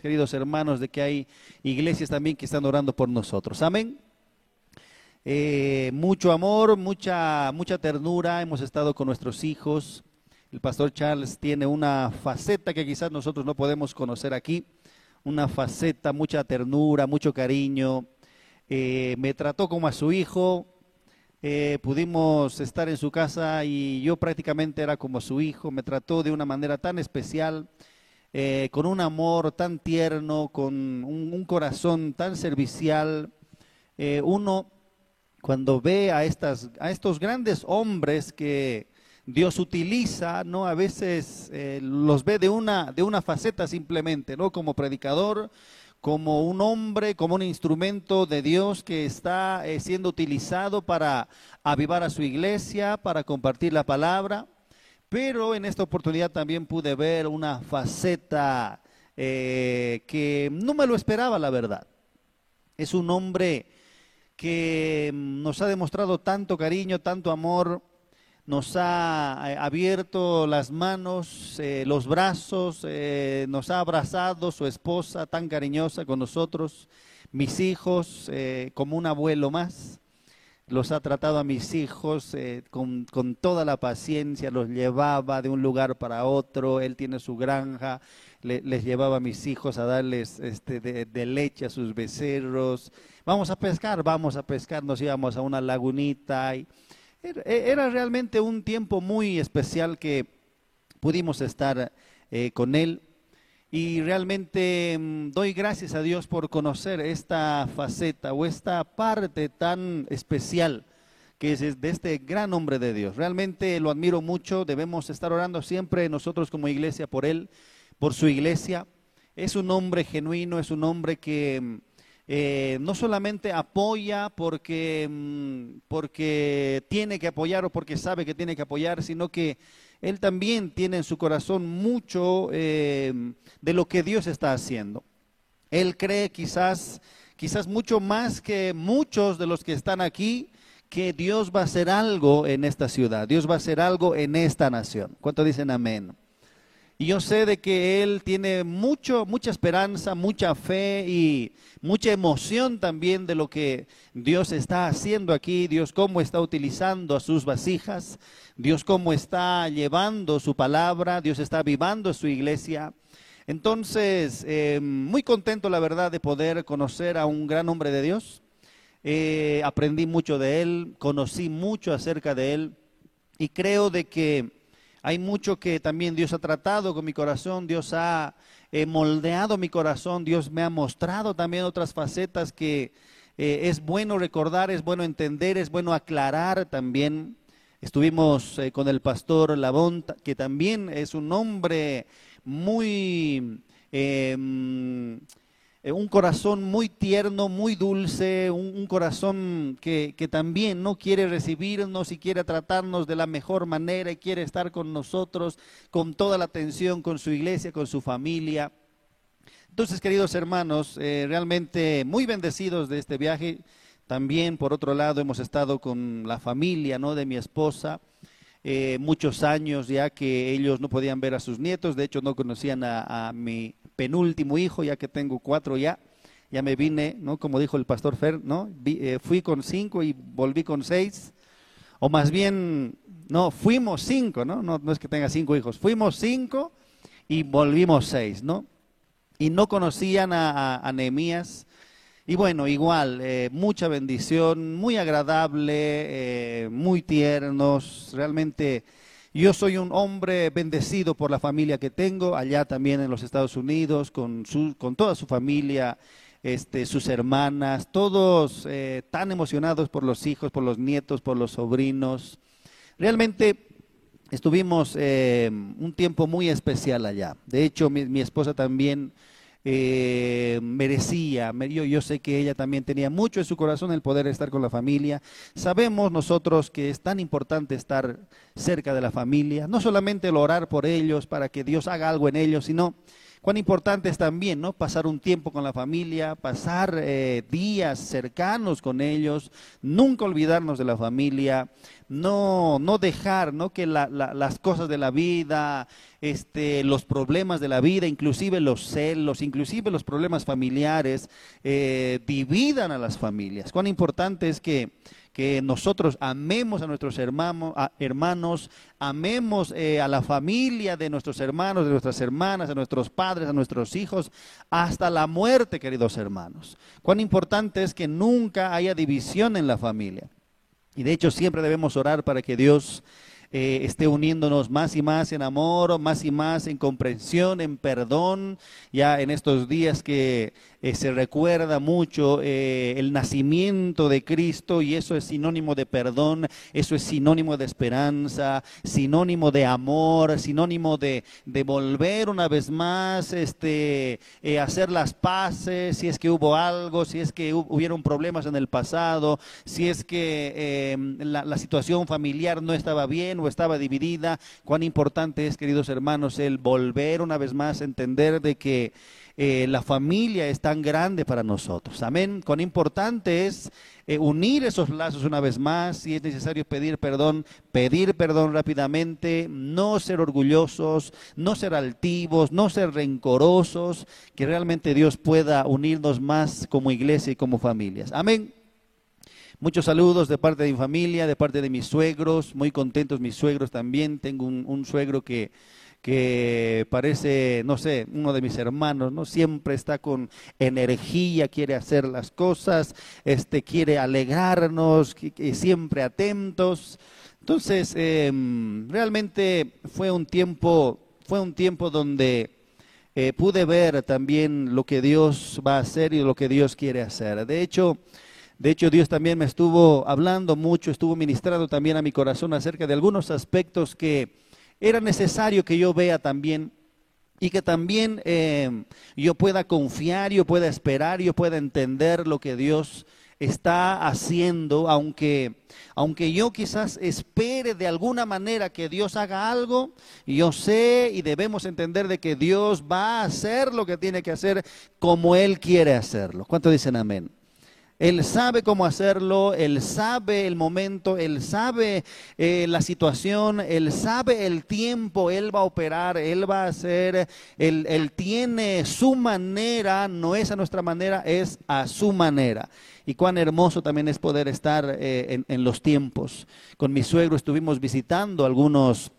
queridos hermanos, de que hay iglesias también que están orando por nosotros. Amén. Eh, mucho amor, mucha, mucha ternura. Hemos estado con nuestros hijos. El pastor Charles tiene una faceta que quizás nosotros no podemos conocer aquí. Una faceta, mucha ternura, mucho cariño. Eh, me trató como a su hijo. Eh, pudimos estar en su casa y yo prácticamente era como su hijo. Me trató de una manera tan especial. Con un amor tan tierno, con un, corazón tan servicial. uno cuando ve a, estas, a estos grandes hombres que Dios utiliza, ¿no? A veces eh, los ve de una, de una faceta simplemente, ¿no? Como predicador, como un hombre, como un instrumento de Dios que está eh, siendo utilizado para avivar a su iglesia, para compartir la palabra. Pero en esta oportunidad también pude ver una faceta eh, que no me lo esperaba, la verdad. Es un hombre que nos ha demostrado tanto cariño, tanto amor, nos ha eh, abierto las manos, eh, los brazos, nos ha abrazado su esposa tan cariñosa con nosotros, mis hijos como un abuelo más. Los ha tratado a mis hijos con, toda la paciencia, los llevaba de un lugar para otro, él tiene su granja, les llevaba a mis hijos a darles este, de leche a sus becerros, vamos a pescar, vamos a pescar, nos íbamos a una lagunita. Y era, realmente un tiempo muy especial que pudimos estar eh, con él. Y realmente mm, doy gracias a Dios por conocer esta faceta o esta parte tan especial que es de este gran hombre de Dios. Realmente lo admiro mucho, debemos estar orando siempre nosotros como iglesia por él, por su iglesia. Es un hombre genuino, es un hombre que mm, eh, no solamente apoya porque, mm, porque tiene que apoyar o porque sabe que tiene que apoyar, sino que él también tiene en su corazón mucho eh, de lo que Dios está haciendo. Él cree quizás, quizás mucho más que muchos de los que están aquí, que Dios va a hacer algo en esta ciudad, Dios va a hacer algo en esta nación. ¿Cuánto dicen amén? Y yo sé de que Él tiene mucho, mucha esperanza, mucha fe y mucha emoción también de lo que Dios está haciendo aquí, Dios cómo está utilizando a sus vasijas, Dios cómo está llevando su palabra, Dios está vivando su iglesia. Entonces, eh, muy contento la verdad de poder conocer a un gran hombre de Dios. Eh, aprendí mucho de él, conocí mucho acerca de él y creo de que hay mucho que también Dios ha tratado con mi corazón, Dios ha eh, moldeado mi corazón, Dios me ha mostrado también otras facetas que eh, es bueno recordar, es bueno entender, es bueno aclarar también. Estuvimos eh, con el pastor Labón, que también es un hombre muy em, eh, un corazón muy tierno, muy dulce, un, corazón que, también no quiere recibirnos y quiere tratarnos de la mejor manera y quiere estar con nosotros con toda la atención, con su iglesia, con su familia. Entonces, queridos hermanos, eh, realmente muy bendecidos de este viaje. También, por otro lado, hemos estado con la familia ¿no? de mi esposa. Eh, muchos años ya que ellos no podían ver a sus nietos, de hecho no conocían a mi penúltimo hijo, ya que tengo cuatro ya, ya me vine, ¿no? Como dijo el pastor Fer, ¿no? Eh, fui con cinco y volví con seis, o más bien, no, fuimos cinco, ¿no? No, no es que tenga cinco hijos, fuimos cinco y volvimos seis, ¿no? Y no conocían a, a, Nehemías. Y bueno, igual, eh, mucha bendición, muy agradable, eh, muy tiernos, realmente yo soy un hombre bendecido por la familia que tengo, allá también en los Estados Unidos, con, su, con toda su familia, este, sus hermanas, todos eh, tan emocionados por los hijos, por los nietos, por los sobrinos. Realmente estuvimos eh, un tiempo muy especial allá. De hecho, mi esposa también eh, merecía. Yo, yo sé que ella también tenía mucho en su corazón el poder estar con la familia. Sabemos nosotros que es tan importante estar cerca de la familia, no solamente el orar por ellos para que Dios haga algo en ellos, sino cuán importante es también ¿no? pasar un tiempo con la familia, pasar eh, días cercanos con ellos, nunca olvidarnos de la familia, no, no dejar ¿no? que las cosas de la vida, este, los problemas de la vida, inclusive los celos, inclusive los problemas familiares, eh, dividan a las familias. Cuán importante es que, que nosotros amemos a nuestros hermanos, hermanos amemos eh, a la familia de nuestros hermanos, de nuestras hermanas, a nuestros padres, a nuestros hijos, hasta la muerte, queridos hermanos. Cuán importante es que nunca haya división en la familia. Y de hecho siempre debemos orar para que Dios eh, esté uniéndonos más y más en amor, más y más en comprensión, en perdón, ya en estos días que eh, se recuerda mucho eh, el nacimiento de Cristo y eso es sinónimo de perdón, eso es sinónimo de esperanza, sinónimo de amor, sinónimo de, de volver una vez más, este, eh, hacer las paces, si es que hubo algo, si es que hubieron problemas en el pasado, si es que em, la, la situación familiar no estaba bien o estaba dividida, cuán importante es, queridos hermanos, el volver una vez más a entender de que eh, la familia es tan grande para nosotros. Amén. Cuán importante es eh, unir esos lazos una vez más. Si es necesario pedir perdón, pedir perdón rápidamente, no ser orgullosos, no ser altivos, no ser rencorosos, que realmente Dios pueda unirnos más como iglesia y como familias. Amén. Muchos saludos de parte de mi familia, de parte de mis suegros, muy contentos mis suegros también. Tengo un suegro que que parece, no sé, uno de mis hermanos, ¿no? Siempre está con energía, quiere hacer las cosas, este, quiere alegrarnos, siempre atentos. Entonces, em, realmente fue un tiempo, fue un tiempo donde eh, pude ver también lo que Dios va a hacer y lo que Dios quiere hacer. De hecho, de hecho, Dios también me estuvo hablando mucho, estuvo ministrando también a mi corazón acerca de algunos aspectos que era necesario que yo vea también y que también eh, yo pueda confiar, yo pueda esperar, yo pueda entender lo que Dios está haciendo, aunque, aunque yo quizás espere de alguna manera que Dios haga algo, yo sé y debemos entender de que Dios va a hacer lo que tiene que hacer como Él quiere hacerlo. ¿Cuánto dicen amén? Él sabe cómo hacerlo, Él sabe el momento, Él sabe eh, la situación, Él sabe el tiempo, Él va a operar, Él va a hacer, Él, tiene su manera, no es a nuestra manera, es a su manera. Y cuán hermoso también es poder estar eh, en, los tiempos. Con mi suegro estuvimos visitando algunos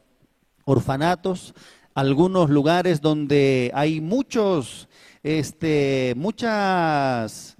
orfanatos, algunos lugares donde hay muchos, este, muchas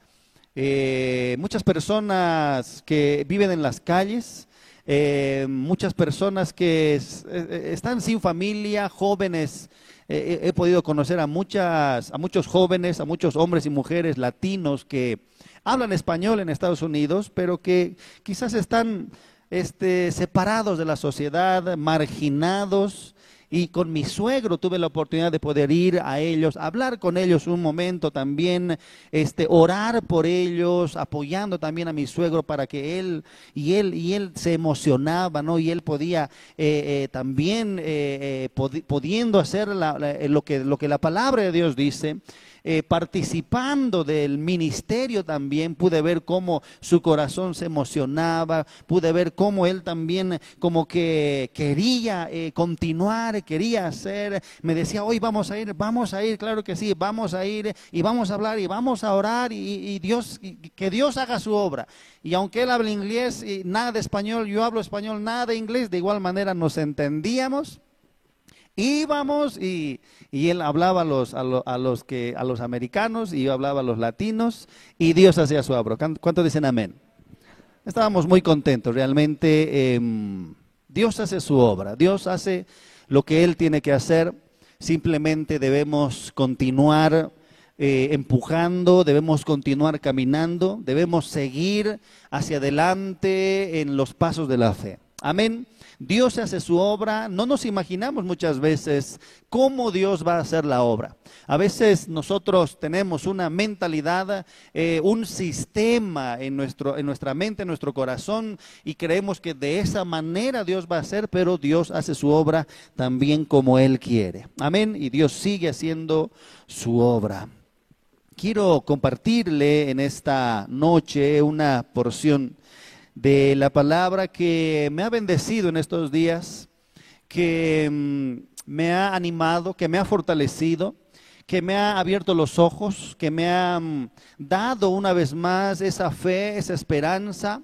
eh, muchas personas que viven en las calles, eh, muchas personas que eh, están sin familia, jóvenes. he podido conocer a, muchas, a muchos jóvenes, a muchos hombres y mujeres latinos que hablan español en Estados Unidos, pero que quizás están este, separados de la sociedad, marginados, y con mi suegro tuve la oportunidad de poder ir a ellos, hablar con ellos un momento también, este, orar por ellos, apoyando también a mi suegro para que él y él y él se emocionaba, ¿no? Y él podía eh, eh, también eh, pudiendo hacer lo que lo que la palabra de Dios dice. Eh, participando del ministerio también, pude ver cómo su corazón se emocionaba, pude ver cómo él también como que quería eh, continuar, quería hacer, me decía, hoy vamos a ir, vamos a ir, claro que sí, vamos a ir y vamos a hablar y vamos a orar y, Dios, que Dios haga su obra. Y aunque él habla inglés y nada de español, yo hablo español, nada de inglés, de igual manera nos entendíamos íbamos y, él hablaba a los, a, los que, a los americanos y yo hablaba a los latinos y Dios hacía su obra. ¿Cuántos dicen amén? Estábamos muy contentos, realmente em, Dios hace su obra, Dios hace lo que Él tiene que hacer, simplemente debemos continuar eh, empujando, debemos continuar caminando, debemos seguir hacia adelante en los pasos de la fe. Amén. Dios hace su obra, no nos imaginamos muchas veces cómo Dios va a hacer la obra. A veces nosotros tenemos una mentalidad, eh, un sistema en, nuestro, en nuestra mente, en nuestro corazón, y creemos que de esa manera Dios va a hacer, pero Dios hace su obra también como Él quiere. Amén. Y Dios sigue haciendo su obra. Quiero compartirle en esta noche una porción de la palabra que me ha bendecido en estos días, que mm, me ha animado, que me ha fortalecido, que me ha abierto los ojos, que me ha mm, dado una vez más esa fe, esa esperanza,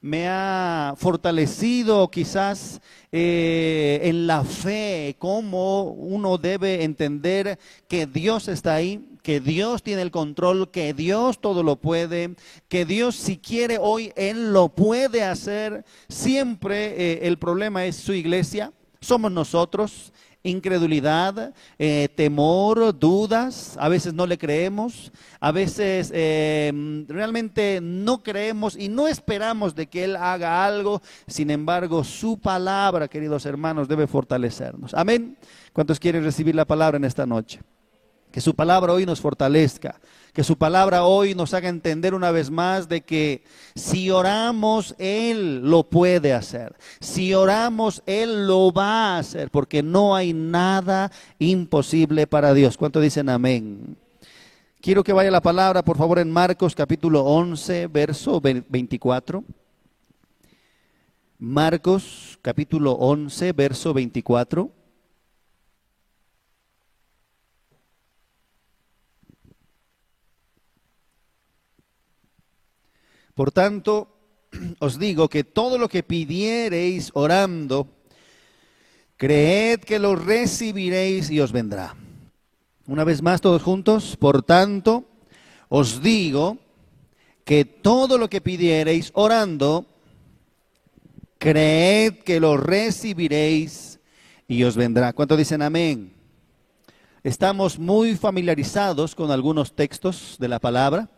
me ha fortalecido quizás eh, en la fe, cómo uno debe entender que Dios está ahí, que Dios tiene el control, que Dios todo lo puede, que Dios si quiere hoy, Él lo puede hacer. Siempre eh, el problema es su iglesia, somos nosotros incredulidad, eh, temor, dudas, a veces no le creemos, a veces eh, realmente no creemos y no esperamos de que Él haga algo, sin embargo su palabra, queridos hermanos, debe fortalecernos. Amén. ¿Cuántos quieren recibir la palabra en esta noche? Que su palabra hoy nos fortalezca, que su palabra hoy nos haga entender una vez más de que si oramos, Él lo puede hacer. Si oramos, Él lo va a hacer, porque no hay nada imposible para Dios. ¿Cuánto dicen amén? Quiero que vaya la palabra, por favor, en Marcos capítulo 11, verso 24. Marcos capítulo 11, verso 24. Por tanto, os digo que todo lo que pidiereis orando, creed que lo recibiréis y os vendrá. Una vez más todos juntos, por tanto, os digo que todo lo que pidiereis orando, creed que lo recibiréis y os vendrá. ¿Cuánto dicen amén? Estamos muy familiarizados con algunos textos de la palabra.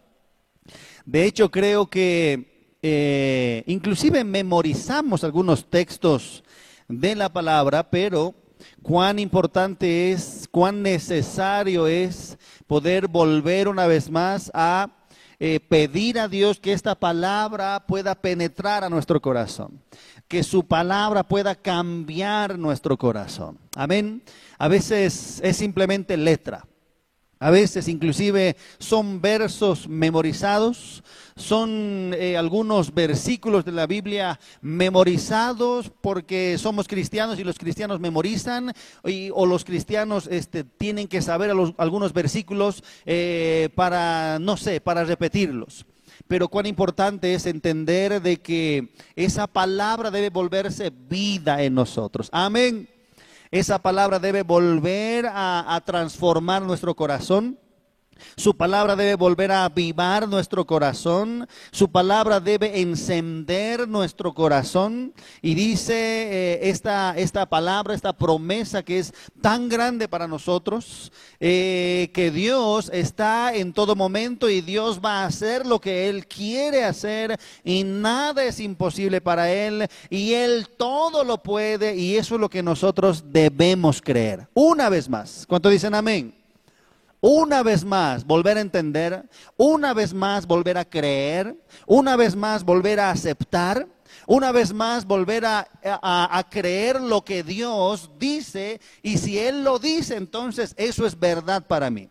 De hecho, creo que eh, inclusive memorizamos algunos textos de la palabra, pero cuán importante es, cuán necesario es poder volver una vez más a eh, pedir a Dios que esta palabra pueda penetrar a nuestro corazón, que su palabra pueda cambiar nuestro corazón. Amén. A veces es simplemente letra. A veces inclusive son versos memorizados, son eh, algunos versículos de la Biblia memorizados porque somos cristianos y los cristianos memorizan o los cristianos este, tienen que saber algunos versículos eh, para, no sé, para repetirlos. Pero cuán importante es entender de que esa palabra debe volverse vida en nosotros. Amén. Esa palabra debe volver a, transformar nuestro corazón. Su palabra debe volver a avivar nuestro corazón. Su palabra debe encender nuestro corazón. Y dice eh, esta, esta, palabra, esta promesa que es tan grande para nosotros, eh, que Dios está en todo momento y Dios va a hacer lo que Él quiere hacer y nada es imposible para Él y Él todo lo puede y eso es lo que nosotros debemos creer. Una vez más, ¿cuánto dicen amén? Una vez más volver a entender, una vez más volver a creer, una vez más volver a aceptar, una vez más volver a, creer lo que Dios dice y si Él lo dice, entonces eso es verdad para mí.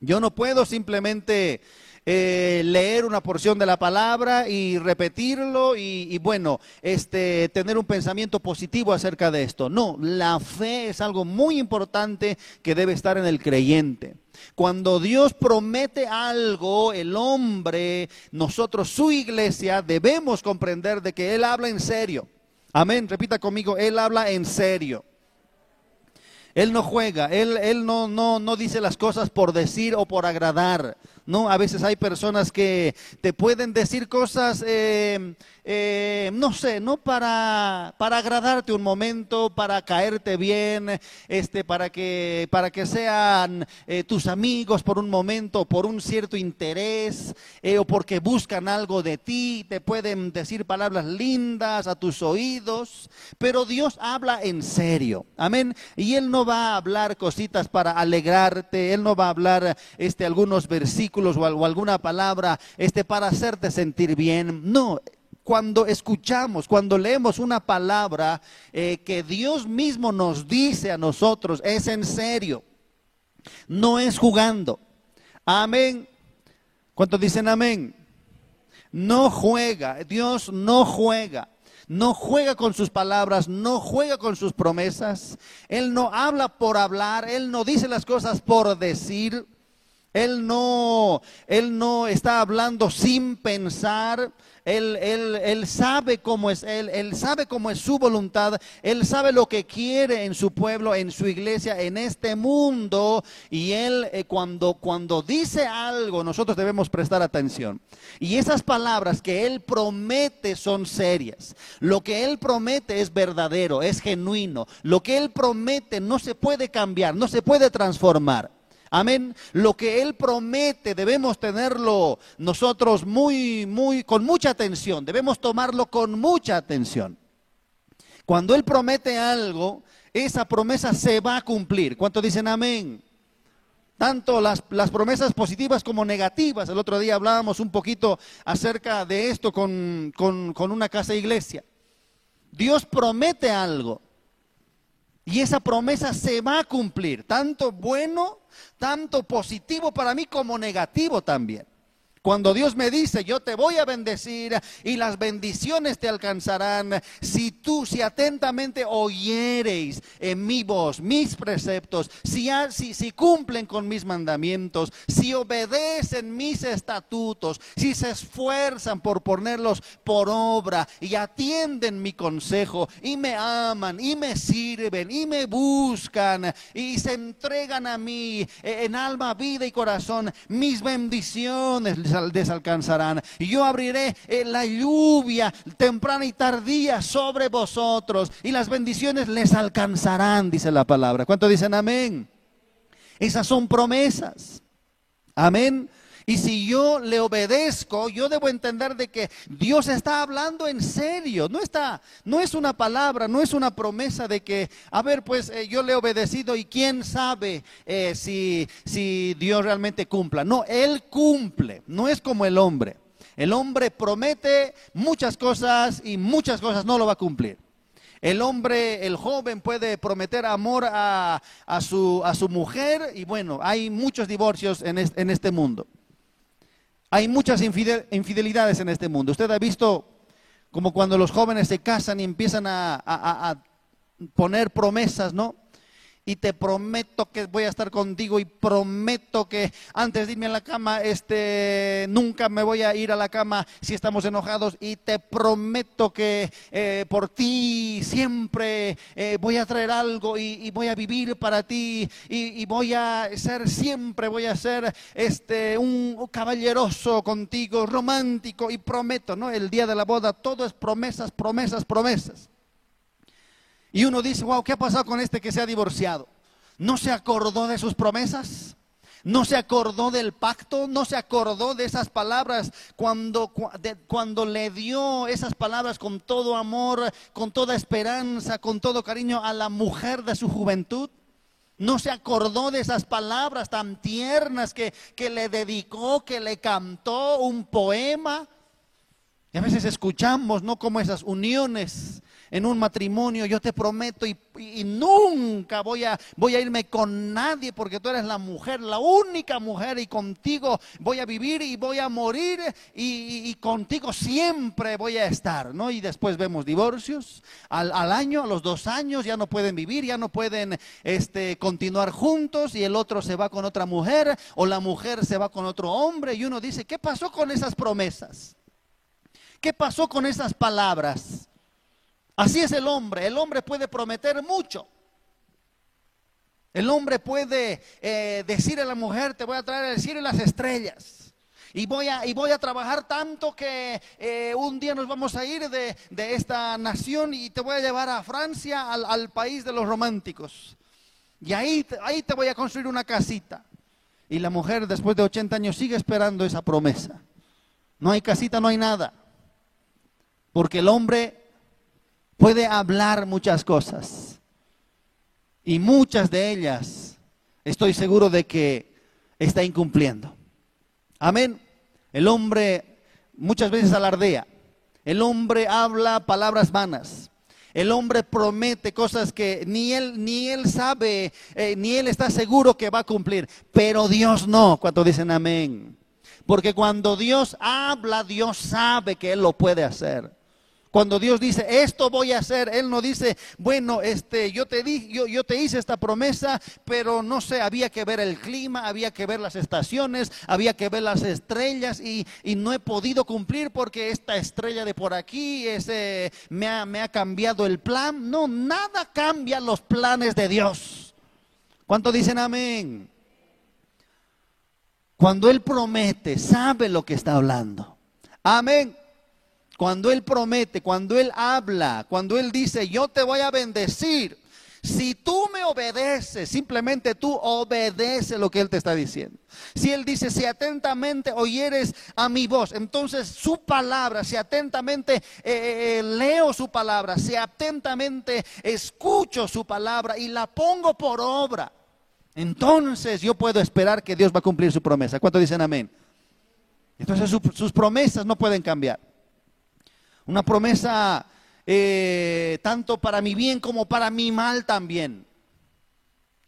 Yo no puedo simplemente eh, leer una porción de la palabra y repetirlo y, bueno, este, tener un pensamiento positivo acerca de esto. No, la fe es algo muy importante que debe estar en el creyente. Cuando Dios promete algo, el hombre, nosotros, su iglesia, debemos comprender de que Él habla en serio. Amén, repita conmigo, Él habla en serio. Él no juega, Él, no, no dice las cosas por decir o por agradar. No, a veces hay personas que te pueden decir cosas, eh, eh, no sé, no para, para agradarte un momento, para caerte bien, este, para que, para que sean eh, tus amigos por un momento, por un cierto interés, o porque buscan algo de ti, te pueden decir palabras lindas a tus oídos, pero Dios habla en serio, amén. Y Él no va a hablar cositas para alegrarte, Él no va a hablar este, algunos versículos o, alguna palabra este, para hacerte sentir bien. No, cuando escuchamos, cuando leemos una palabra eh, que Dios mismo nos dice a nosotros, es en serio, no es jugando. Amén. ¿Cuántos dicen amén? no juega, Dios no juega. No juega con sus palabras, no juega con sus promesas. Él no habla por hablar, Él no dice las cosas por decir. Él no, él no está hablando sin pensar. Él, él, él, sabe cómo es Él, Él sabe cómo es su voluntad, Él sabe lo que quiere en su pueblo, en su iglesia, en este mundo. Y Él eh, cuando, cuando dice algo, nosotros debemos prestar atención. Y esas palabras que Él promete son serias. Lo que Él promete es verdadero, es genuino. Lo que Él promete no se puede cambiar, no se puede transformar. Amén. Lo que Él promete debemos tenerlo nosotros muy, muy, con mucha atención. Debemos tomarlo con mucha atención. Cuando Él promete algo, esa promesa se va a cumplir. ¿Cuántos dicen amén? Tanto las, promesas positivas como negativas. El otro día hablábamos un poquito acerca de esto con, una casa iglesia. Dios promete algo. Y esa promesa se va a cumplir, tanto bueno, tanto positivo para mí como negativo también. Cuando Dios me dice, yo te voy a bendecir y las bendiciones te alcanzarán, si tú, si atentamente oyereis en mi voz, mis preceptos, si, si, si cumplen con mis mandamientos, si obedecen mis estatutos, si se esfuerzan por ponerlos por obra y atienden mi consejo y me aman y me sirven y me buscan y se entregan a mí en alma, vida y corazón, mis bendiciones desalcanzarán. Y yo abriré eh, la lluvia temprana y tardía sobre vosotros y las bendiciones les alcanzarán, dice la palabra. ¿Cuánto dicen amén? Esas son promesas. Amén. Y si yo le obedezco, yo debo entender de que Dios está hablando en serio. No está, no es una palabra, no es una promesa de que, a ver, pues eh, yo le he obedecido y quién sabe eh, si, si Dios realmente cumpla. No, Él cumple. No es como el hombre. El hombre promete muchas cosas y muchas cosas no lo va a cumplir. El hombre, el joven puede prometer amor a, a, su, a su mujer y bueno, hay muchos divorcios en en este mundo. Hay muchas infidelidades en este mundo. Usted ha visto como cuando los jóvenes se casan y empiezan a, a poner promesas, ¿no? Y te prometo que voy a estar contigo y prometo que antes de irme a la cama, este, nunca me voy a ir a la cama si estamos enojados y te prometo que eh, por ti siempre eh, voy a traer algo y, voy a vivir para ti y, voy a ser siempre, voy a ser este, un caballeroso contigo, romántico y prometo, ¿no? El día de la boda todo es promesas, promesas, promesas. Y uno dice, wow, ¿qué ha pasado con este que se ha divorciado? ¿No se acordó de sus promesas? ¿No se acordó del pacto? ¿No se acordó de esas palabras cuando, cuando le dio esas palabras con todo amor, con toda esperanza, con todo cariño a la mujer de su juventud? ¿No se acordó de esas palabras tan tiernas que, que le dedicó, que le cantó un poema? Y a veces escuchamos, ¿no? Como esas uniones en un matrimonio, yo te prometo y, nunca voy a, irme con nadie porque tú eres la mujer, la única mujer y contigo voy a vivir y voy a morir y, contigo siempre voy a estar, ¿no? Y después vemos divorcios al, año, a los dos años, ya no pueden vivir, ya no pueden este, continuar juntos y el otro se va con otra mujer o la mujer se va con otro hombre y uno dice, ¿qué pasó con esas promesas? ¿Qué pasó con esas palabras? Así es el hombre. El hombre puede prometer mucho. El hombre puede eh, decir a la mujer, te voy a traer el cielo y las estrellas. Y voy a, y voy a trabajar tanto que eh, un día nos vamos a ir de, esta nación y te voy a llevar a Francia, al, país de los románticos. Y ahí, ahí te voy a construir una casita. Y la mujer después de 80 años sigue esperando esa promesa. No hay casita, no hay nada. Porque el hombre puede hablar muchas cosas. Y muchas de ellas estoy seguro de que está incumpliendo. Amén. El hombre muchas veces alardea. El hombre habla palabras vanas. El hombre promete cosas que ni él ni él sabe, eh, ni él está seguro que va a cumplir. Pero Dios no. Cuando dicen amén. Porque cuando Dios habla, Dios sabe que Él lo puede hacer. Cuando Dios dice, esto voy a hacer, Él no dice, bueno, este, yo te di, yo, yo, te hice esta promesa, pero no sé, había que ver el clima, había que ver las estaciones, había que ver las estrellas y, y no he podido cumplir porque esta estrella de por aquí ese, me, ha, me ha cambiado el plan. No, nada cambia los planes de Dios. ¿Cuánto dicen amén? Cuando Él promete, sabe lo que está hablando. Amén. Cuando Él promete, cuando Él habla, cuando Él dice, yo te voy a bendecir, si tú me obedeces, simplemente tú obedece lo que Él te está diciendo. Si Él dice, si atentamente oyeres a mi voz, entonces su palabra, si atentamente eh, eh, eh, leo su palabra, si atentamente escucho su palabra y la pongo por obra, entonces yo puedo esperar que Dios va a cumplir su promesa. ¿Cuánto dicen amén? Entonces sus promesas no pueden cambiar. Una promesa eh, tanto para mi bien como para mi mal también.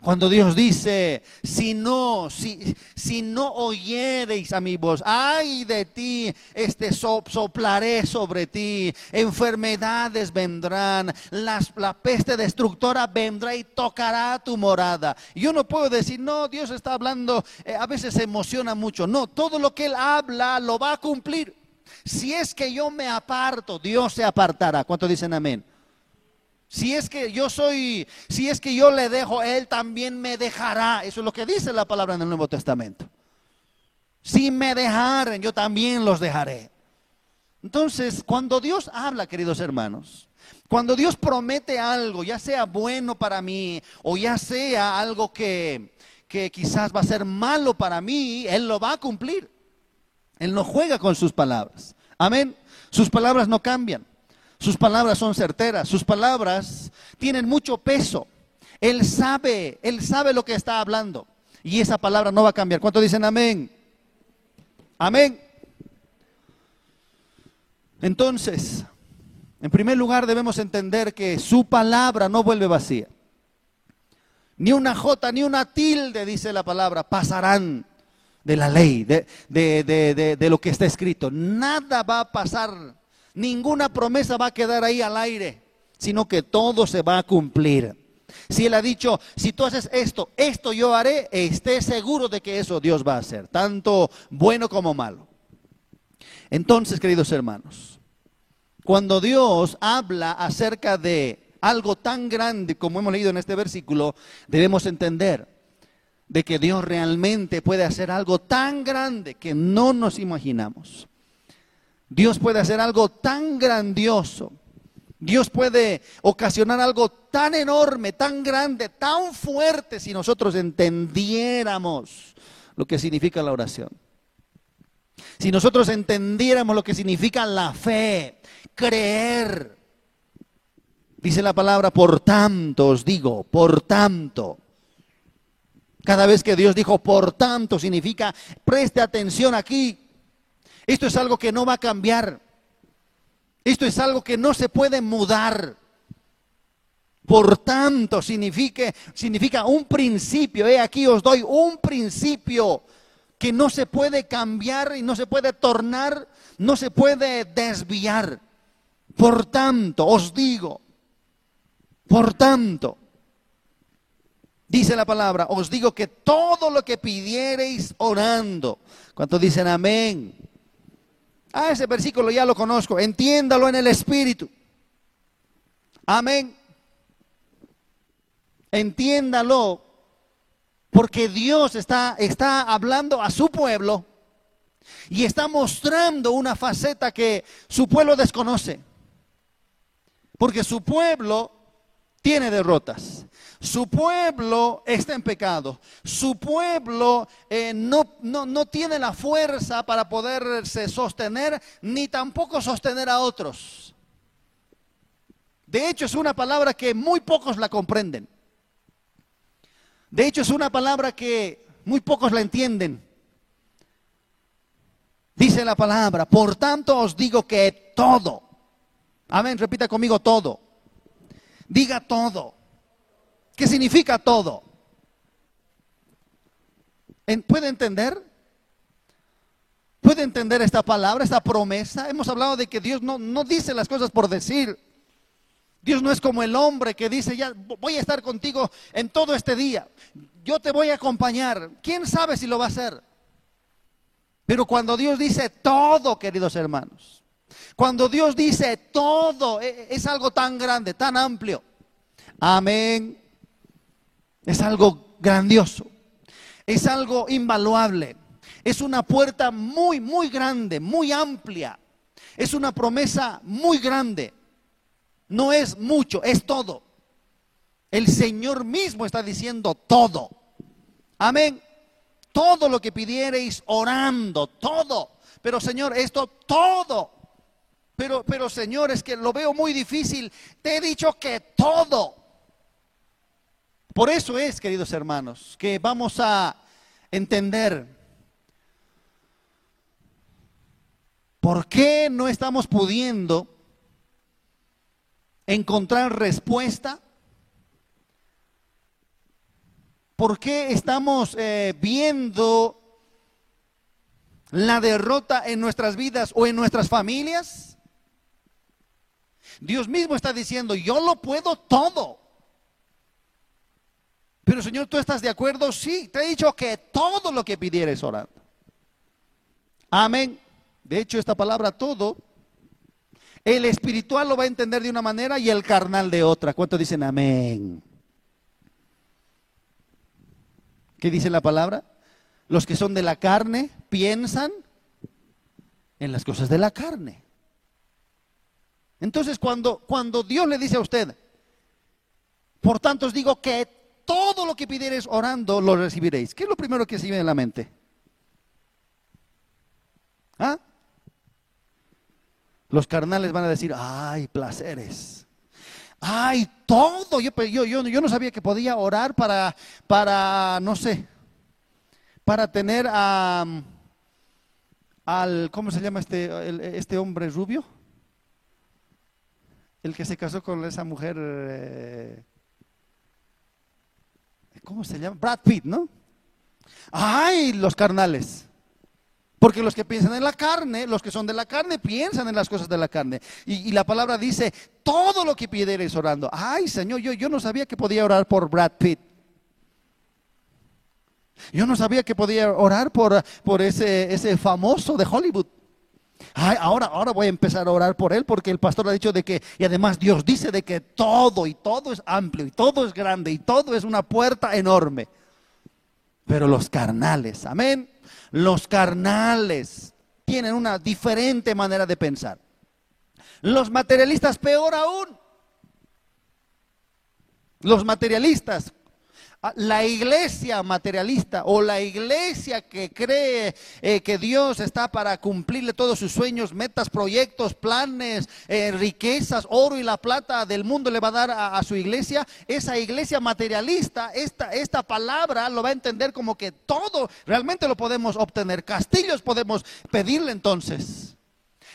Cuando Dios dice, si no, si, si no oyereis a mi voz, ay de ti, este soplaré sobre ti, enfermedades vendrán, las, la peste destructora vendrá y tocará tu morada. Yo no puedo decir, no, Dios está hablando, eh, a veces se emociona mucho. No, todo lo que Él habla lo va a cumplir. Si es que yo me aparto, Dios se apartará. ¿Cuántos dicen amén? Si es que yo soy, si es que yo le dejo, Él también me dejará. Eso es lo que dice la palabra en el Nuevo Testamento. Si me dejaren, yo también los dejaré. Entonces, cuando Dios habla, queridos hermanos, cuando Dios promete algo, ya sea bueno para mí o ya sea algo que, que quizás va a ser malo para mí, Él lo va a cumplir. Él no juega con sus palabras. Amén. Sus palabras no cambian. Sus palabras son certeras. Sus palabras tienen mucho peso. Él sabe, él sabe lo que está hablando. Y esa palabra no va a cambiar. ¿Cuánto dicen amén? Amén. Entonces, en primer lugar debemos entender que su palabra no vuelve vacía. Ni una jota, ni una tilde, dice la palabra, pasarán de la ley, de, de, lo que está escrito. Nada va a pasar, ninguna promesa va a quedar ahí al aire, sino que todo se va a cumplir. Si Él ha dicho, si tú haces esto, esto yo haré, esté seguro de que eso Dios va a hacer, tanto bueno como malo. Entonces, queridos hermanos, cuando Dios habla acerca de algo tan grande como hemos leído en este versículo, debemos entender de que Dios realmente puede hacer algo tan grande que no nos imaginamos. Dios puede hacer algo tan grandioso. Dios puede ocasionar algo tan enorme, tan grande, tan fuerte si nosotros entendiéramos lo que significa la oración. Si nosotros entendiéramos lo que significa la fe, creer. Dice la palabra, por tanto, os digo, por tanto. Cada vez que Dios dijo, por tanto, significa, preste atención aquí. Esto es algo que no va a cambiar. Esto es algo que no se puede mudar. Por tanto, significa, significa un principio. He aquí os doy un principio que no se puede cambiar y no se puede tornar, no se puede desviar. Por tanto, os digo, por tanto, Dice la palabra, os digo que todo lo que pidiereis orando, ¿cuántos dicen amén? Ah, ese versículo ya lo conozco, entiéndalo en el Espíritu. Amén. Entiéndalo, porque Dios está, está hablando a su pueblo y está mostrando una faceta que su pueblo desconoce. Porque su pueblo tiene derrotas. Su pueblo está en pecado. Su pueblo eh, no, no, no tiene la fuerza para poderse sostener, ni tampoco sostener a otros. De hecho, es una palabra que muy pocos la comprenden. De hecho, es una palabra que muy pocos la entienden. Dice la palabra, por tanto os digo que todo, amén, repita conmigo todo, diga todo. ¿Qué significa todo? ¿Puede entender? ¿Puede entender esta palabra, esta promesa? Hemos hablado de que Dios no, no dice las cosas por decir. Dios no es como el hombre que dice, ya voy a estar contigo en todo este día. Yo te voy a acompañar. ¿Quién sabe si lo va a hacer? Pero cuando Dios dice todo, queridos hermanos, cuando Dios dice todo, e, es algo tan grande, tan amplio. Amén. Es algo grandioso. Es algo invaluable. Es una puerta muy, muy grande, muy amplia. Es una promesa muy grande. No es mucho, es todo. El Señor mismo está diciendo todo. Amén. Todo lo que pidiereis orando, todo. Pero Señor, esto todo. Pero, pero Señor, es que lo veo muy difícil. Te he dicho que todo. Por eso es, queridos hermanos, que vamos a entender por qué no estamos pudiendo encontrar respuesta? ¿Por qué estamos eh, viendo la derrota en nuestras vidas o en nuestras familias? Dios mismo está diciendo, yo lo puedo todo. Pero Señor, ¿tú estás de acuerdo? Sí, te he dicho que todo lo que pidieres orando. Amén. De hecho, esta palabra todo el espiritual lo va a entender de una manera y el carnal de otra. ¿Cuántos dicen amén? ¿Qué dice la palabra? Los que son de la carne piensan en las cosas de la carne. Entonces, cuando, cuando Dios le dice a usted, por tanto os digo que todo lo que pidiereis orando lo recibiréis. ¿Qué es lo primero que se viene en la mente? ¿Ah? Los carnales van a decir, ay, placeres. Ay, todo. Yo, yo, yo, no sabía que podía orar para, para no sé, para tener a, al, ¿cómo se llama este, este hombre rubio? El que se casó con esa mujer, eh, ¿cómo se llama? Brad Pitt, ¿no? Ay, los carnales. Porque los que piensan en la carne, los que son de la carne, piensan en las cosas de la carne. Y, la palabra dice, todo lo que pidieres orando. Ay, Señor, yo, yo no sabía que podía orar por Brad Pitt. Yo no sabía que podía orar por, por ese, ese famoso de Hollywood. Ahora, ahora voy a empezar a orar por él porque el pastor ha dicho de que, y además Dios dice de que todo y todo es amplio y todo es grande y todo es una puerta enorme. Pero los carnales, amén los carnales tienen una diferente manera de pensar. Los materialistas, peor aún. Los materialistas la iglesia materialista o la iglesia que cree eh, que Dios está para cumplirle todos sus sueños, metas, proyectos, planes, eh, riquezas, oro y la plata del mundo le va a dar a, su iglesia, esa iglesia materialista, esta, esta palabra lo va a entender como que todo realmente lo podemos obtener, castillos podemos pedirle entonces.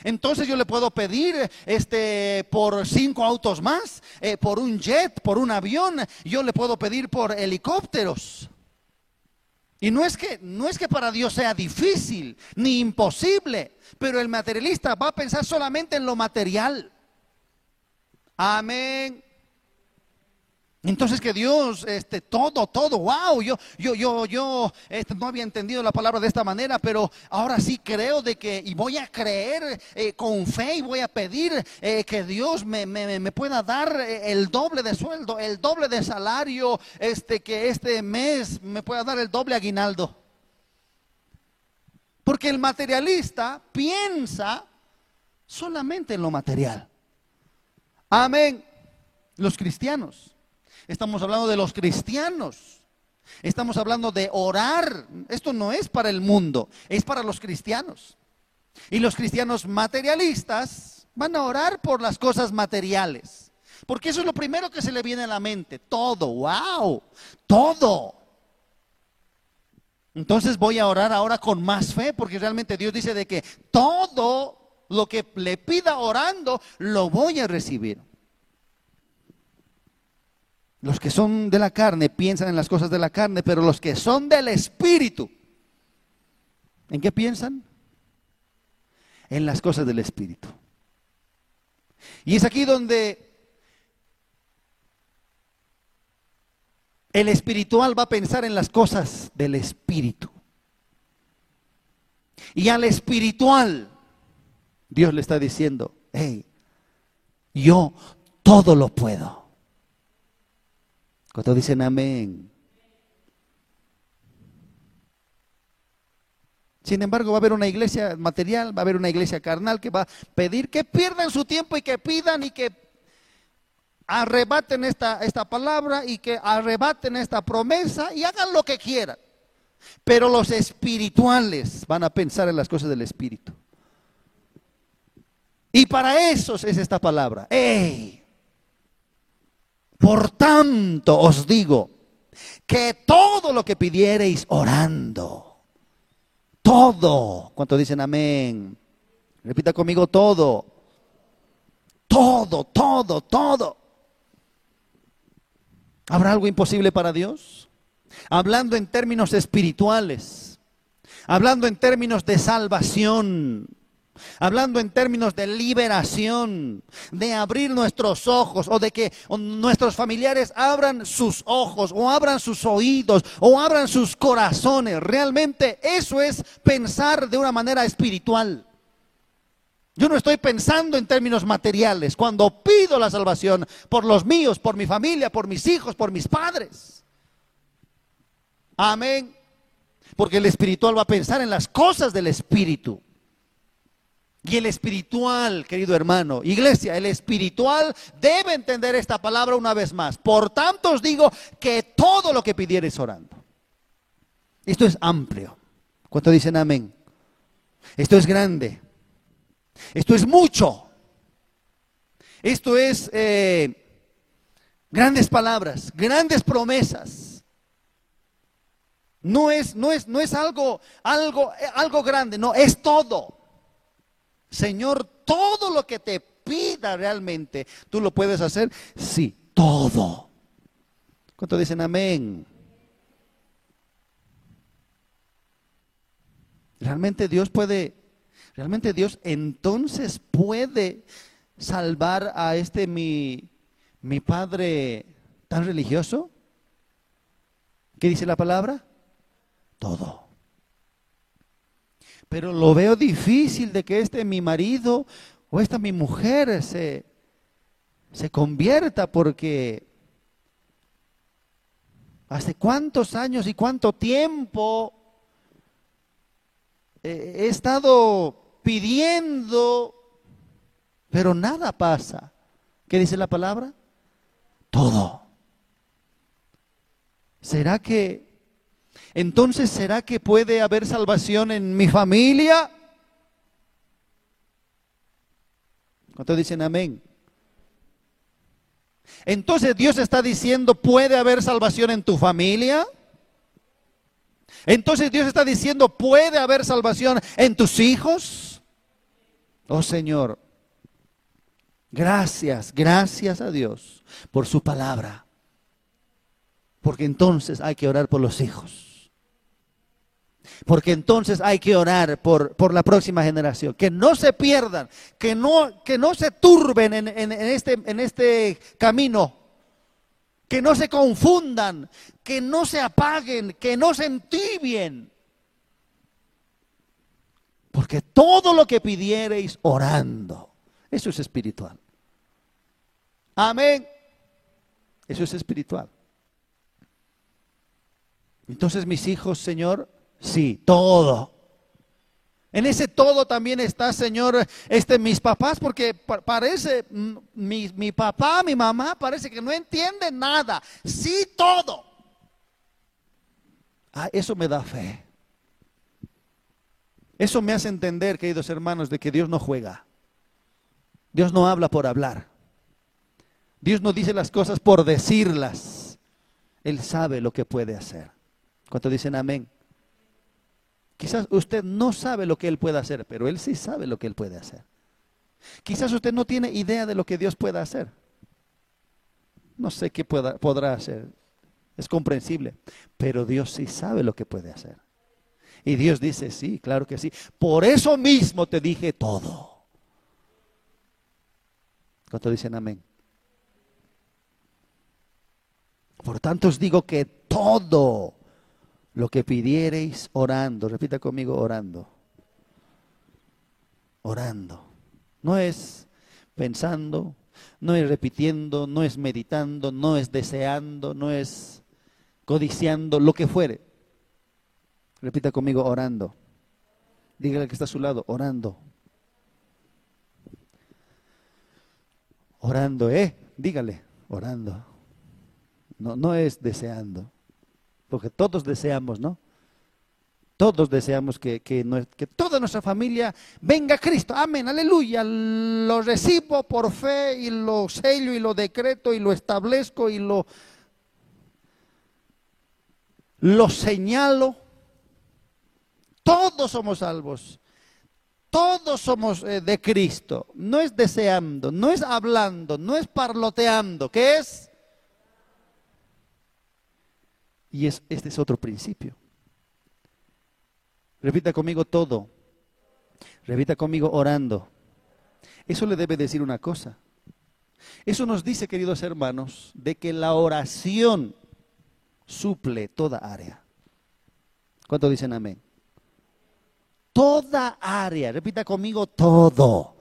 Entonces yo le puedo pedir este, por cinco autos más, eh, por un jet, por un avión, yo le puedo pedir por helicópteros. Y no es que no es que para Dios sea difícil ni imposible, pero el materialista va a pensar solamente en lo material. Amén. Entonces que Dios, este, todo, todo, wow, yo, yo, yo, yo este, no había entendido la palabra de esta manera, pero ahora sí creo de que, y voy a creer eh, con fe y voy a pedir eh, que Dios me, me, pueda dar eh, el doble de sueldo, el doble de salario, este, que este mes me pueda dar el doble aguinaldo. Porque el materialista piensa solamente en lo material. Amén. Los cristianos Estamos hablando de los cristianos. Estamos hablando de orar. Esto no es para el mundo, es para los cristianos. Y los cristianos materialistas van a orar por las cosas materiales. Porque eso es lo primero que se le viene a la mente. Todo, wow, todo. Entonces voy a orar ahora con más fe porque realmente Dios dice de que todo lo que le pida orando lo voy a recibir. Los que son de la carne piensan en las cosas de la carne, pero los que son del Espíritu, ¿en qué piensan? en las cosas del Espíritu. Y es aquí donde el espiritual va a pensar en las cosas del Espíritu. Y al espiritual, Dios le está diciendo, hey, yo todo lo puedo. Cuando dicen amén. Sin embargo, va a haber una iglesia material, va a haber una iglesia carnal que va a pedir que pierdan su tiempo y que pidan y que arrebaten esta, esta palabra y que arrebaten esta promesa y hagan lo que quieran. Pero los espirituales van a pensar en las cosas del espíritu. Y para esos es esta palabra. ¡Ey! Por tanto os digo que todo lo que pidiereis orando, todo, ¿cuánto dicen amén? Repita conmigo todo, todo, todo, todo. ¿Habrá algo imposible para Dios? Hablando en términos espirituales, hablando en términos de salvación, Hablando en términos de liberación, de abrir nuestros ojos o de que nuestros familiares abran sus ojos o abran sus oídos o abran sus corazones. Realmente eso es pensar de una manera espiritual. Yo no estoy pensando en términos materiales cuando pido la salvación por los míos, por mi familia, por mis hijos, por mis padres. Amén. Porque el espiritual va a pensar en las cosas del espíritu. Y el espiritual, querido hermano, iglesia, el espiritual debe entender esta palabra una vez más. Por tanto os digo que todo lo que pidieres orando. Esto es amplio. ¿Cuánto dicen amén? Esto es grande. Esto es mucho. Esto es eh, grandes palabras, grandes promesas. No es, no es, no es algo, algo, algo grande, no, es todo. Señor, todo lo que te pida realmente, ¿tú lo puedes hacer? Sí, todo. ¿Cuánto dicen amén? Realmente Dios puede, realmente Dios entonces puede salvar a este mi, mi padre tan religioso. ¿Qué dice la palabra? Todo pero lo veo difícil de que este mi marido o esta mi mujer se, se convierta porque hace cuántos años y cuánto tiempo he estado pidiendo, pero nada pasa. ¿Qué dice la palabra? Todo. ¿Será que entonces, ¿será que puede haber salvación en mi familia? ¿Cuántos dicen amén? Entonces Dios está diciendo, ¿puede haber salvación en tu familia? Entonces Dios está diciendo, ¿puede haber salvación en tus hijos? Oh Señor, gracias, gracias a Dios por su palabra. Porque entonces hay que orar por los hijos. Porque entonces hay que orar por, por, la próxima generación. Que no se pierdan, que no, que no se turben en, en, este, en este camino. Que no se confundan, que no se apaguen, que no se entibien. Porque todo lo que pidiereis orando, eso es espiritual. Amén. Eso es espiritual. Entonces mis hijos, Señor, Sí, todo. En ese todo también está, Señor, este, mis papás, porque parece, mi, mi papá, mi mamá, parece que no entienden nada. Sí, todo. Ah, eso me da fe. Eso me hace entender, queridos hermanos, de que Dios no juega. Dios no habla por hablar. Dios no dice las cosas por decirlas. Él sabe lo que puede hacer. ¿Cuánto dicen amén? Quizás usted no sabe lo que Él puede hacer, pero Él sí sabe lo que Él puede hacer. Quizás usted no tiene idea de lo que Dios pueda hacer. No sé qué podrá hacer. Es comprensible. Pero Dios sí sabe lo que puede hacer. Y Dios dice, sí, claro que sí. Por eso mismo te dije todo. ¿Cuánto dicen amén? Por tanto os digo que todo lo que pidiereis orando, repita conmigo orando, orando. No es pensando, no es repitiendo, no es meditando, no es deseando, no es codiciando, lo que fuere. Repita conmigo orando. Dígale que está a su lado, orando. Orando, ¿eh? Dígale, orando. No, no es deseando, porque todos deseamos, ¿no? Todos deseamos que, que, que, toda nuestra familia venga a Cristo. Amén, aleluya. Lo recibo por fe y lo sello y lo decreto y lo establezco y lo, lo señalo. Todos somos salvos. Todos somos eh, de Cristo. No es deseando, no es hablando, no es parloteando. ¿Qué es? Y es, este es otro principio. Repita conmigo todo. Repita conmigo orando. Eso le debe decir una cosa. Eso nos dice, queridos hermanos, de que la oración suple toda área. ¿Cuánto dicen amén? Toda área, repita conmigo todo.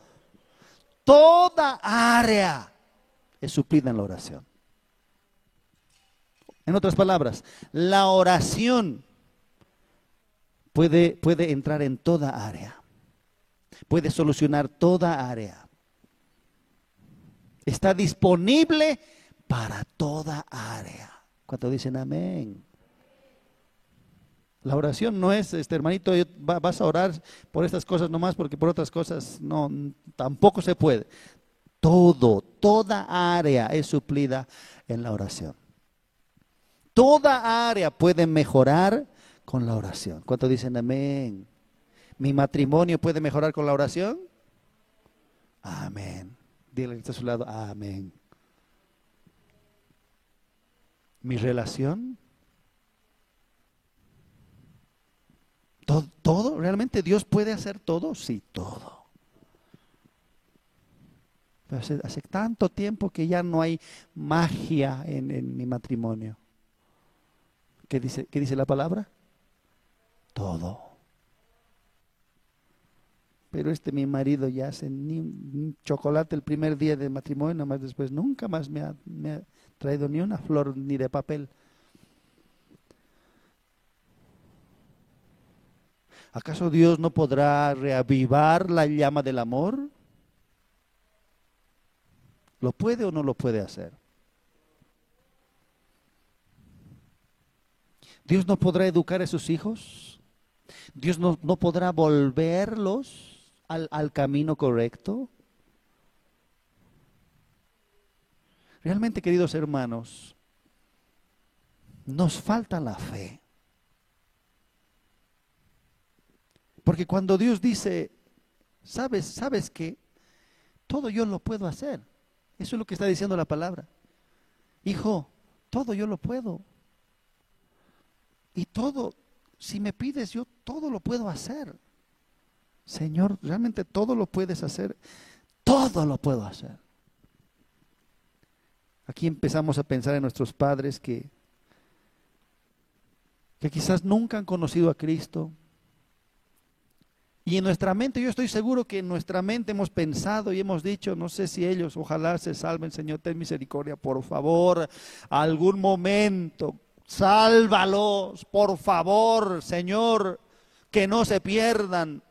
Toda área es suplida en la oración. En otras palabras, la oración puede, puede entrar en toda área, puede solucionar toda área. Está disponible para toda área. ¿Cuánto dicen amén? La oración no es, este hermanito, vas a orar por estas cosas nomás porque por otras cosas no, tampoco se puede. Todo, toda área es suplida en la oración. Toda área puede mejorar con la oración. ¿Cuánto dicen amén? ¿Mi matrimonio puede mejorar con la oración? Amén. Dile a su lado, amén. ¿Mi relación? ¿Todo, ¿Todo? ¿Realmente Dios puede hacer todo? Sí, todo. hace, tanto tiempo que ya no hay magia en mi matrimonio. ¿Qué dice, qué dice la palabra? Todo. Pero este mi marido ya hace ni un chocolate el primer día de matrimonio, nada más después nunca más me ha, me ha traído ni una flor ni de papel. ¿Acaso Dios no podrá reavivar la llama del amor? ¿Lo puede o no lo puede hacer? Dios no podrá educar a sus hijos. Dios no, podrá volverlos al, al camino correcto. Realmente, queridos hermanos, nos falta la fe. Porque cuando Dios dice, sabes, sabes que todo yo lo puedo hacer. Eso es lo que está diciendo la palabra. Hijo, todo yo lo puedo. Y todo, si me pides, yo todo lo puedo hacer. Señor, realmente todo lo puedes hacer. Todo lo puedo hacer. Aquí empezamos a pensar en nuestros padres que, que quizás nunca han conocido a Cristo. Y en nuestra mente, yo estoy seguro que en nuestra mente hemos pensado y hemos dicho, no sé si ellos, ojalá se salven, Señor, ten misericordia, por favor, algún momento, Sálvalos, por favor, Señor, que no se pierdan.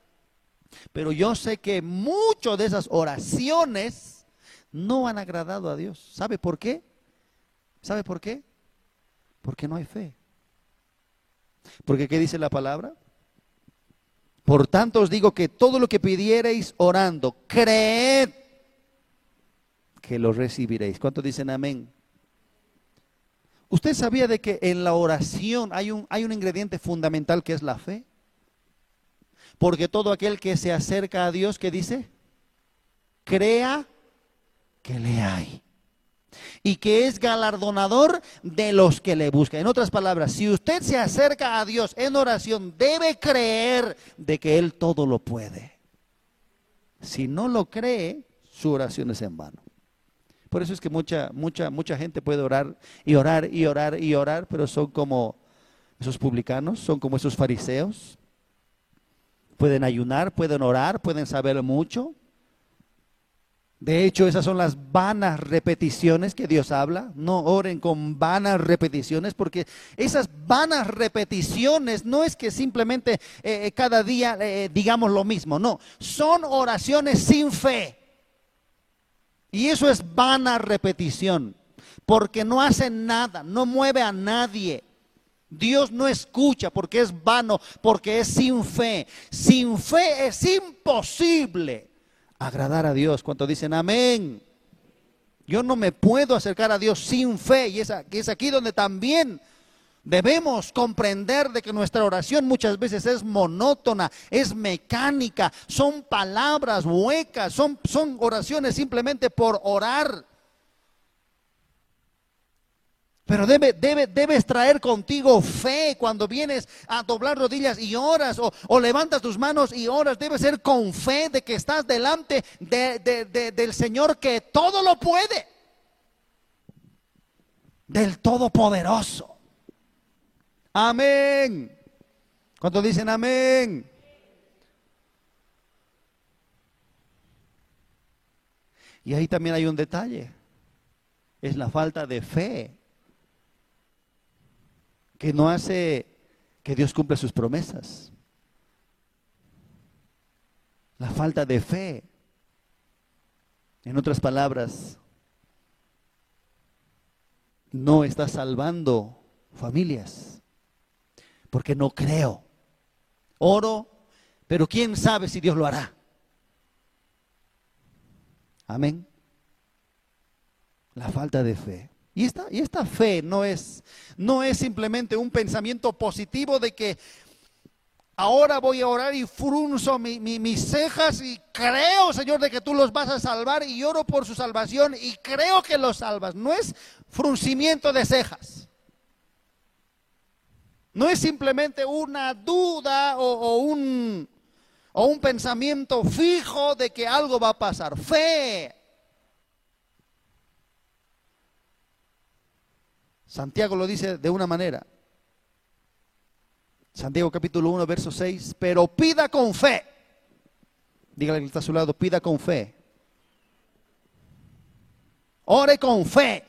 Pero yo sé que muchas de esas oraciones no han agradado a Dios. ¿Sabe por qué? ¿Sabe por qué? Porque no hay fe. Porque ¿qué dice la palabra? Por tanto os digo que todo lo que pidiereis orando, creed que lo recibiréis. ¿Cuántos dicen amén? ¿Usted sabía de que en la oración hay un, hay un ingrediente fundamental que es la fe? Porque todo aquel que se acerca a Dios, ¿qué dice? Crea que le hay. y que es galardonador de los que le buscan. En otras palabras, si usted se acerca a Dios en oración, debe creer de que Él todo lo puede. Si no lo cree, su oración es en vano. Por eso es que mucha, mucha, mucha gente puede orar y orar y orar y orar, pero son como esos publicanos, son como esos fariseos. Pueden ayunar, pueden orar, pueden saber mucho, de hecho, esas son las vanas repeticiones que Dios habla. No oren con vanas repeticiones, porque esas vanas repeticiones no es que simplemente eh, eh, cada día eh, digamos lo mismo, no, son oraciones sin fe. Y eso es vana repetición, porque no hace nada, no mueve a nadie. Dios no escucha porque es vano, porque es sin fe. Sin fe es imposible agradar a Dios. Cuando dicen amén? Yo no me puedo acercar a Dios sin fe y es, es aquí donde también debemos comprender de que nuestra oración muchas veces es monótona, es mecánica, son palabras huecas, son, oraciones simplemente por orar. Pero debe, debe, debes traer contigo fe cuando vienes a doblar rodillas y oras o, levantas tus manos y oras. Debe ser con fe de que estás delante del Señor que todo lo puede. Del Todopoderoso. Amén. ¿Cuántos dicen amén? Y ahí también hay un detalle. Es la falta de fe que no hace que Dios cumpla sus promesas. La falta de fe. En otras palabras, no está salvando familias. Porque no creo. Oro, pero quién sabe si Dios lo hará. Amén. La falta de fe. Y esta, y esta fe no es, no es simplemente un pensamiento positivo de que ahora voy a orar y frunzo mis cejas y creo, Señor, de que tú los vas a salvar y oro por su salvación y creo que los salvas. No es fruncimiento de cejas. No es simplemente una duda o, un, o un pensamiento fijo de que algo va a pasar. Fe Santiago lo dice de una manera. Santiago capítulo 1, verso 6, pero pida con fe. Dígale que está a su lado, pida con fe. Ore con fe.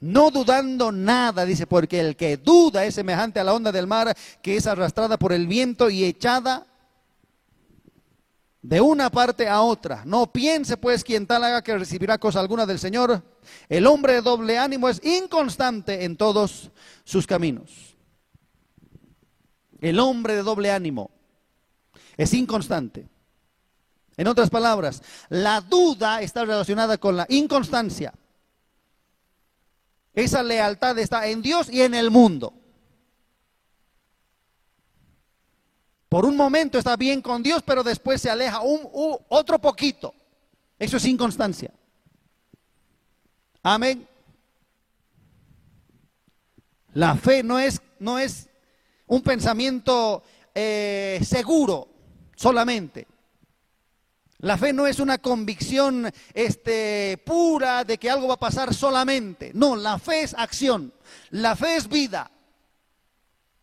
No dudando nada, dice, porque el que duda es semejante a la onda del mar que es arrastrada por el viento y echada de una parte a otra. No piense pues quien tal haga que recibirá cosa alguna del Señor. El hombre de doble ánimo es inconstante en todos sus caminos. El hombre de doble ánimo es inconstante. En otras palabras, la duda está relacionada con la inconstancia. Esa lealtad está en Dios y en el mundo. Por un momento está bien con Dios, pero después se aleja un, otro poquito. Eso es inconstancia. Amén. La fe no es, no es un pensamiento eh, seguro solamente. La fe no es una convicción este, pura de que algo va a pasar solamente. No, la fe es acción. La fe es vida.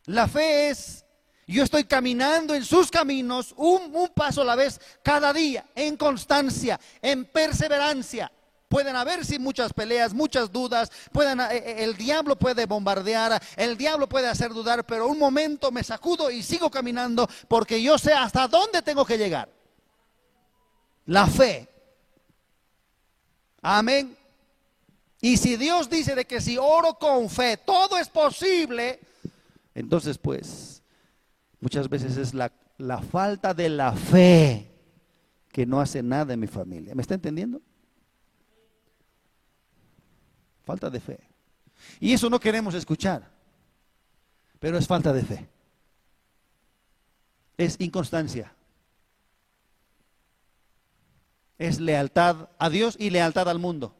La fe es yo estoy caminando en sus caminos un, paso a la vez cada día, en constancia, en perseverancia. Pueden haber sí muchas peleas, muchas dudas, pueden, eh, eh, el diablo puede bombardear, el diablo puede hacer dudar, pero un momento me sacudo y sigo caminando porque yo sé hasta dónde tengo que llegar. La fe. Amén. Y si Dios dice de que si oro con fe, todo es posible, entonces pues Muchas veces es la, falta de la fe que no hace nada en mi familia. ¿Me está entendiendo? Falta de fe. Y eso no queremos escuchar, pero es falta de fe. Es inconstancia. Es lealtad a Dios y lealtad al mundo.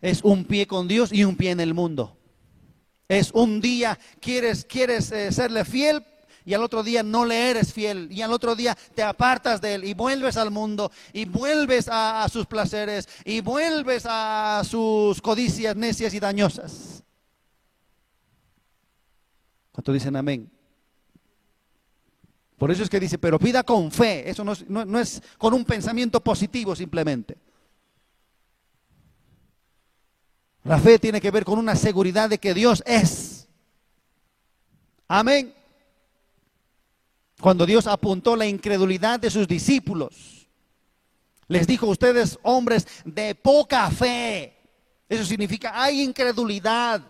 es un pie con Dios y un pie en el mundo. Es un día quieres, quieres eh, serle fiel y al otro día no le eres fiel y al otro día te apartas de él y vuelves al mundo y vuelves a, sus placeres y vuelves a sus codicias necias y dañosas. ¿Cuánto dicen amén? Por eso es que dice, pero pida con fe. Eso no es, no- es con un pensamiento positivo simplemente. La fe tiene que ver con una seguridad de que Dios es. Amén. Cuando Dios apuntó la incredulidad de sus discípulos, les dijo, ustedes hombres de poca fe. Eso significa, hay incredulidad.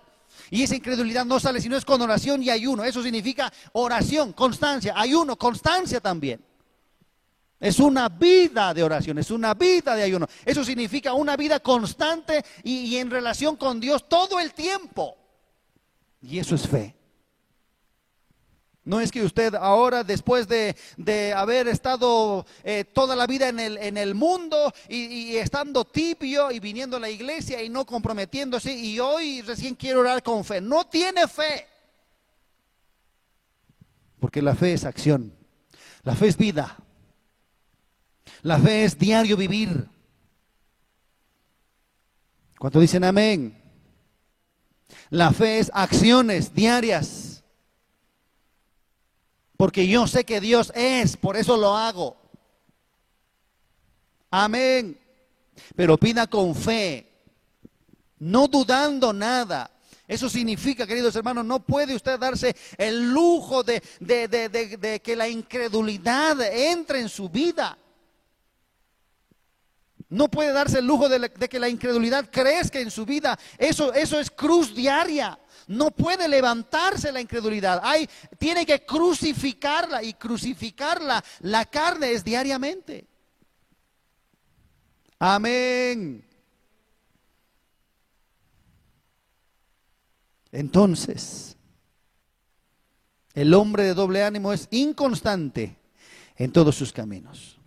Y esa incredulidad no sale si no es con oración y ayuno. Eso significa oración, constancia, ayuno, constancia también. Es una vida de oración, es una vida de ayuno. Eso significa una vida constante y, y en relación con Dios todo el tiempo. Y eso es fe. No es que usted ahora, después de, de haber estado eh, toda la vida en el, en el mundo y, y estando tibio y viniendo a la iglesia y no comprometiéndose y hoy recién quiere orar con fe. No tiene fe. Porque la fe es acción. La fe es vida. La fe es diario vivir. ¿Cuánto dicen amén? La fe es acciones diarias. Porque yo sé que Dios es, por eso lo hago. Amén. Pero pida con fe, no dudando nada. Eso significa, queridos hermanos, no puede usted darse el lujo de, de- que la incredulidad entre en su vida. No puede darse el lujo de, que la incredulidad crezca en su vida. Eso, eso es cruz diaria. No puede levantarse la incredulidad. Hay, tiene que crucificarla y crucificarla. La carne es diariamente. Amén. Entonces, el hombre de doble ánimo es inconstante en todos sus caminos.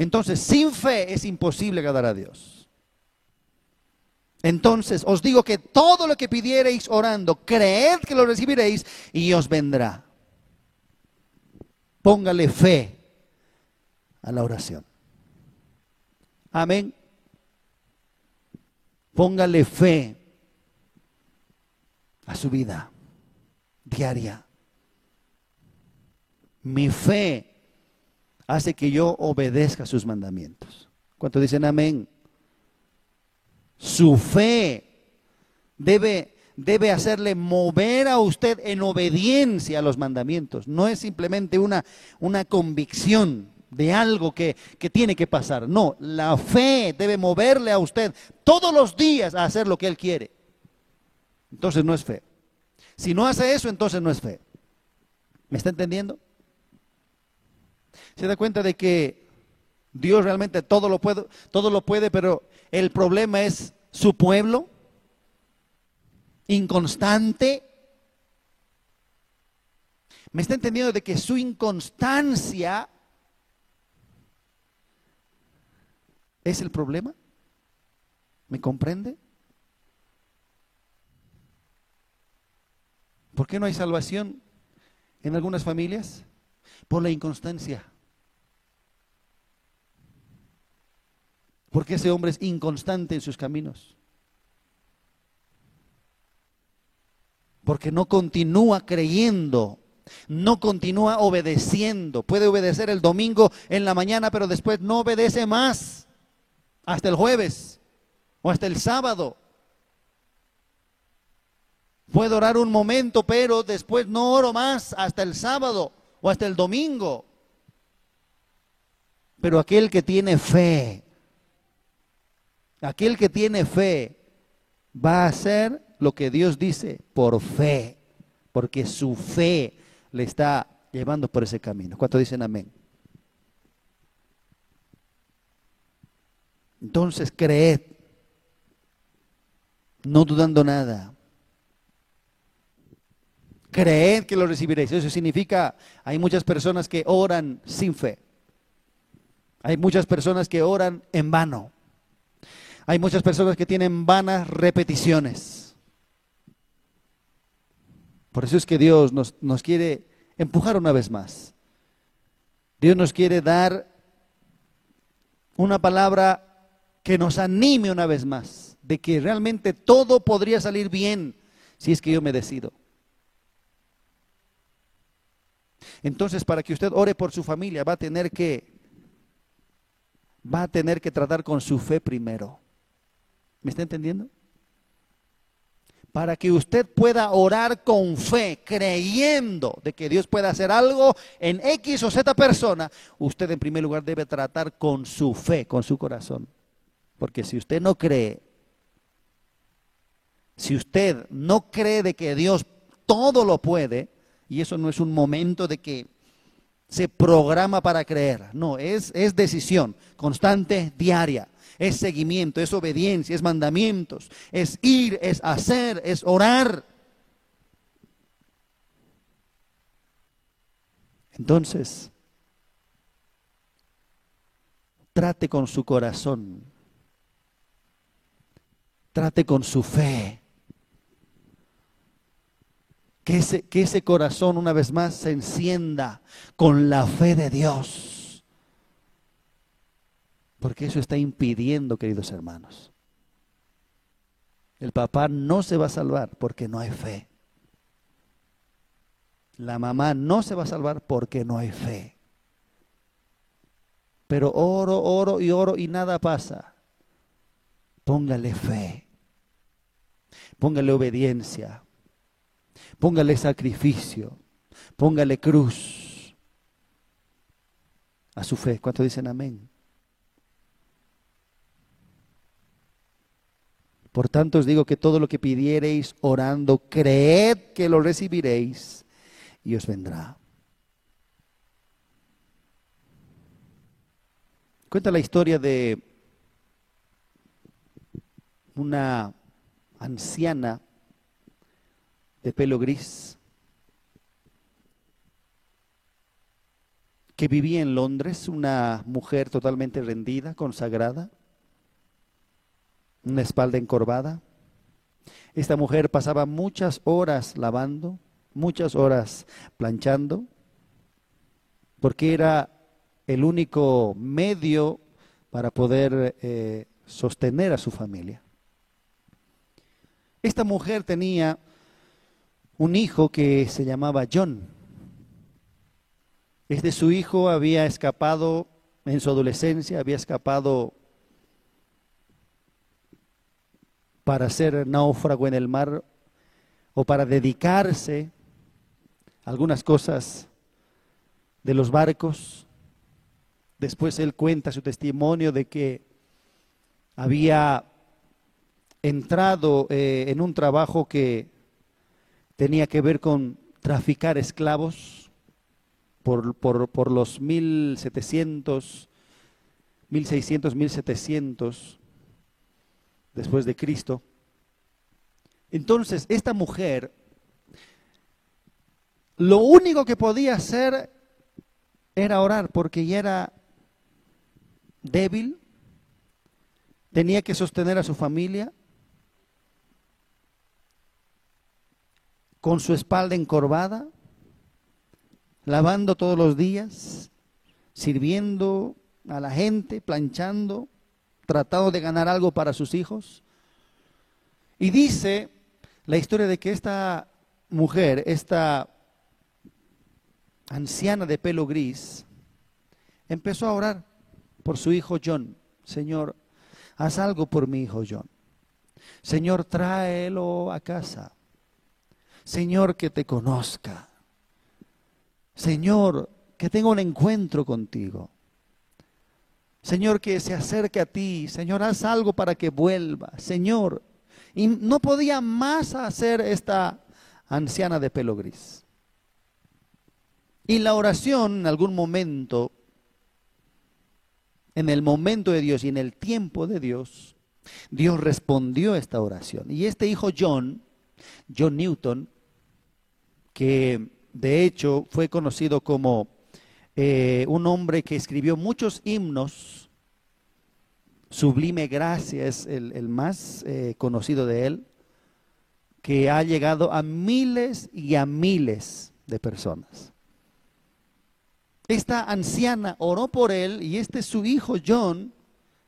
Entonces, sin fe es imposible agradar a Dios. Entonces, os digo que todo lo que pidiereis orando, creed que lo recibiréis y os vendrá. Póngale fe a la oración. Amén. Póngale fe a su vida diaria. Mi fe hace que yo obedezca sus mandamientos. ¿Cuánto dicen amén? Su fe debe, debe hacerle mover a usted en obediencia a los mandamientos. No es simplemente una, una convicción de algo que, que tiene que pasar. No, la fe debe moverle a usted todos los días a hacer lo que él quiere. Entonces no es fe. Si no hace eso, entonces no es fe. ¿Me está entendiendo? Se da cuenta de que Dios realmente todo lo puede, todo lo puede, pero el problema es su pueblo inconstante. ¿Me está entendiendo de que su inconstancia es el problema? ¿Me comprende? ¿Por qué no hay salvación en algunas familias? Por la inconstancia. Porque ese hombre es inconstante en sus caminos. Porque no continúa creyendo, no continúa obedeciendo. Puede obedecer el domingo en la mañana, pero después no obedece más hasta el jueves o hasta el sábado. Puedo orar un momento, pero después no oro más hasta el sábado o hasta el domingo. Pero aquel que tiene fe, aquel que tiene fe, va a hacer lo que Dios dice por fe, porque su fe le está llevando por ese camino. ¿Cuánto dicen amén? Entonces creed, no dudando nada. Creed que lo recibiréis. Eso significa, hay muchas personas que oran sin fe. Hay muchas personas que oran en vano. Hay muchas personas que tienen vanas repeticiones. Por eso es que Dios nos, quiere empujar una vez más. Dios nos quiere dar una palabra que nos anime una vez más, de que realmente todo podría salir bien si es que yo me decido. Entonces, para que usted ore por su familia, va a tener que va a tener que tratar con su fe primero. ¿Me está entendiendo? Para que usted pueda orar con fe, creyendo de que Dios puede hacer algo en X o Z persona, usted en primer lugar debe tratar con su fe, con su corazón. Porque si usted no cree, si usted no cree de que Dios todo lo puede, y eso no es un momento de que se programa para creer, no, es, es decisión constante, diaria, es seguimiento, es obediencia, es mandamientos, es ir, es hacer, es orar. Entonces, trate con su corazón, trate con su fe que ese, que ese corazón una vez más se encienda con la fe de Dios. Porque eso está impidiendo, queridos hermanos. El papá no se va a salvar porque no hay fe. La mamá no se va a salvar porque no hay fe. Pero oro, oro y oro y nada pasa. Póngale fe. Póngale obediencia. Póngale sacrificio, póngale cruz a su fe. ¿Cuánto dicen amén? Por tanto os digo que todo lo que pidiereis orando, creed que lo recibiréis y os vendrá. Cuenta la historia de una anciana de pelo gris, que vivía en Londres, una mujer totalmente rendida, consagrada, una espalda encorvada. Esta mujer pasaba muchas horas lavando, muchas horas planchando, porque era el único medio para poder eh, sostener a su familia. Esta mujer tenía un hijo que se llamaba John. Este su hijo había escapado en su adolescencia, había escapado para ser náufrago en el mar o para dedicarse a algunas cosas de los barcos. Después él cuenta su testimonio de que había entrado eh, en un trabajo que tenía que ver con traficar esclavos por, por, los 1700, 1600, 1700 después de Cristo. Entonces, esta mujer, lo único que podía hacer era orar, porque ya era débil, tenía que sostener a su familia, con su espalda encorvada, lavando todos los días, sirviendo a la gente, planchando, tratando de ganar algo para sus hijos. Y dice la historia de que esta mujer, esta anciana de pelo gris, empezó a orar por su hijo John. Señor, haz algo por mi hijo John. Señor, tráelo a casa. Señor, que te conozca. Señor, que tenga un encuentro contigo. Señor, que se acerque a ti. Señor, haz algo para que vuelva. Señor, y no podía más hacer esta anciana de pelo gris. Y la oración en algún momento, en el momento de Dios y en el tiempo de Dios, Dios respondió a esta oración. Y este hijo John, John Newton, que de hecho fue conocido como eh, un hombre que escribió muchos himnos Sublime Gracia es el, más eh, conocido de él, que ha llegado a miles y a miles de personas. Esta anciana oró por él y este su hijo John,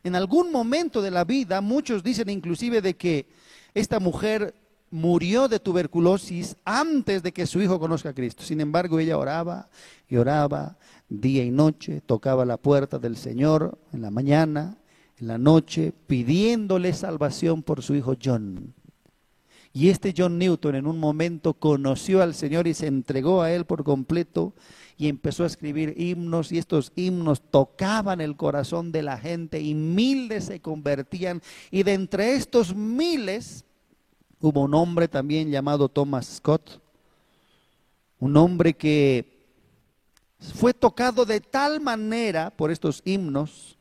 en algún momento de la vida, muchos dicen inclusive de que esta mujer murió de tuberculosis antes de que su hijo conozca a Cristo. Sin embargo, ella oraba y oraba día y noche, tocaba la puerta del Señor en la mañana, en la noche, pidiéndole salvación por su hijo John. Y este John Newton en un momento conoció al Señor y se entregó a Él por completo y empezó a escribir himnos y estos himnos tocaban el corazón de la gente y miles se convertían y de entre estos miles hubo un hombre también llamado Thomas Scott, un hombre que fue tocado de tal manera por estos himnos,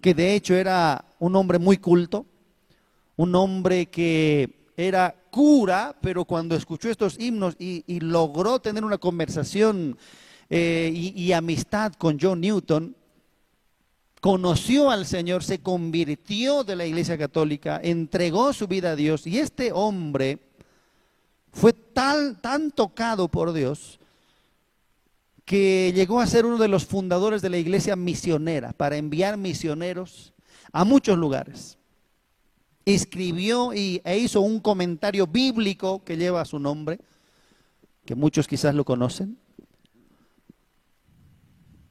que de hecho era un hombre muy culto, un hombre que era cura, pero cuando escuchó estos himnos y, logró tener una conversación eh, y amistad con John Newton, conoció al Señor, se convirtió de la Iglesia Católica, entregó su vida a Dios y este hombre fue tan, tan tocado por Dios que llegó a ser uno de los fundadores de la iglesia misionera para enviar misioneros a muchos lugares. Escribió y, e hizo un comentario bíblico que lleva su nombre, que muchos quizás lo conocen.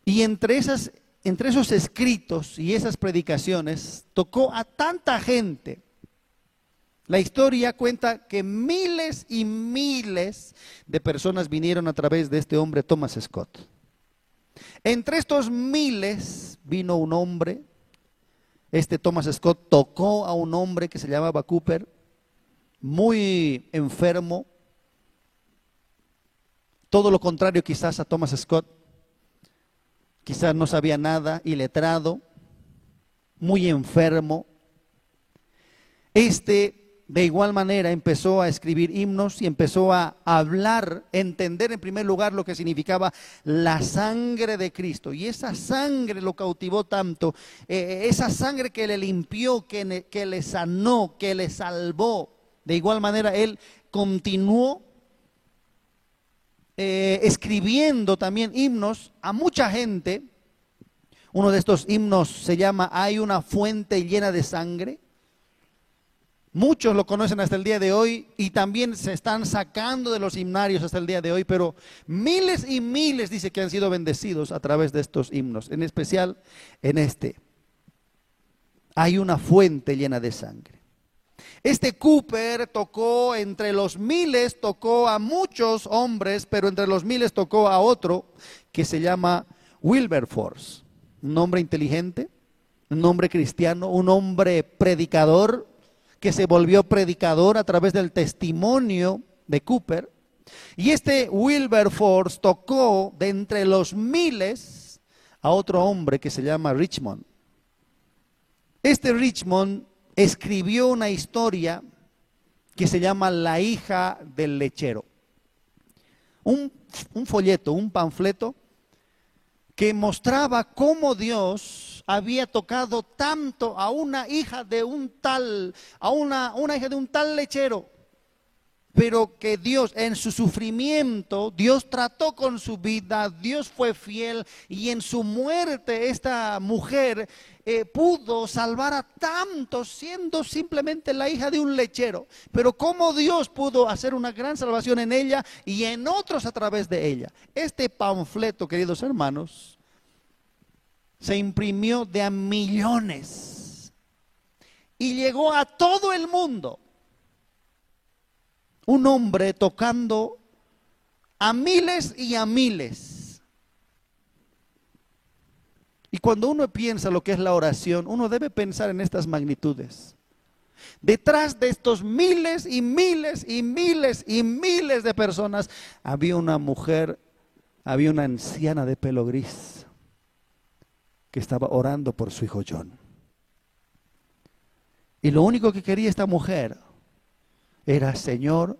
Y entre esas entre esos escritos y esas predicaciones tocó a tanta gente. La historia cuenta que miles y miles de personas vinieron a través de este hombre Thomas Scott. Entre estos miles vino un hombre, este Thomas Scott tocó a un hombre que se llamaba Cooper, muy enfermo, todo lo contrario quizás a Thomas Scott, quizás no sabía nada, iletrado, muy enfermo. Este, de igual manera, empezó a escribir himnos y empezó a hablar, entender en primer lugar lo que significaba la sangre de Cristo. Y esa sangre lo cautivó tanto, eh, esa sangre que le limpió, que, que le sanó, que le salvó. De igual manera, él continuó eh, escribiendo también himnos a mucha gente. Uno de estos himnos se llama Hay una fuente llena de sangre. Muchos lo conocen hasta el día de hoy y también se están sacando de los himnarios hasta el día de hoy, pero miles y miles dice que han sido bendecidos a través de estos himnos, en especial en este. Hay una fuente llena de sangre. Este Cooper tocó entre los miles, tocó a muchos hombres, pero entre los miles tocó a otro que se llama Wilberforce, un hombre inteligente, un hombre cristiano, un hombre predicador, que se volvió predicador a través del testimonio de Cooper. Y este Wilberforce tocó de entre los miles a otro hombre que se llama Richmond. Este Richmond escribió una historia que se llama La hija del lechero. Un, folleto, un panfleto que mostraba cómo Dios había tocado tanto a una hija de un tal, a una, una hija de un tal lechero, pero que Dios en su sufrimiento, Dios trató con su vida, Dios fue fiel y en su muerte esta mujer eh, pudo salvar a tantos siendo simplemente la hija de un lechero. Pero cómo Dios pudo hacer una gran salvación en ella y en otros a través de ella. Este panfleto, queridos hermanos, se imprimió de a millones y llegó a todo el mundo un hombre tocando a miles y a miles. Y cuando uno piensa lo que es la oración, uno debe pensar en estas magnitudes. Detrás de estos miles y miles y miles y miles de personas había una mujer, había una anciana de pelo gris que estaba orando por su hijo John. Y lo único que quería esta mujer era, Señor,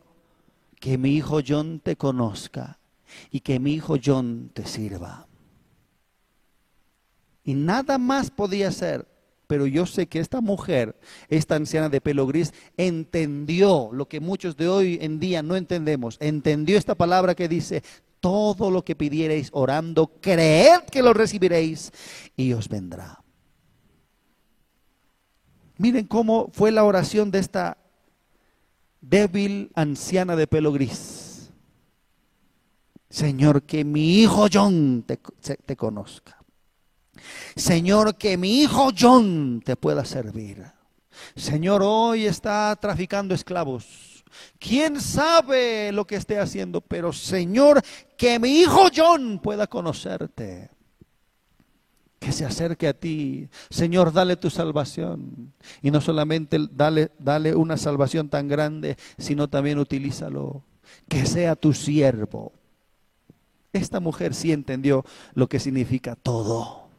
que mi hijo John te conozca y que mi hijo John te sirva. Y nada más podía ser Pero yo sé que esta mujer, esta anciana de pelo gris, entendió lo que muchos de hoy en día no entendemos. Entendió esta palabra que dice, todo lo que pidiereis orando, creed que lo recibiréis y os vendrá. Miren cómo fue la oración de esta débil anciana de pelo gris. Señor, que mi hijo John te, te conozca. Señor, que mi hijo John te pueda servir. Señor, hoy está traficando esclavos. ¿Quién sabe lo que esté haciendo? Pero Señor, que mi hijo John pueda conocerte. Que se acerque a ti. Señor, dale tu salvación. Y no solamente dale, dale una salvación tan grande, sino también utilízalo. Que sea tu siervo. Esta mujer sí entendió lo que significa todo.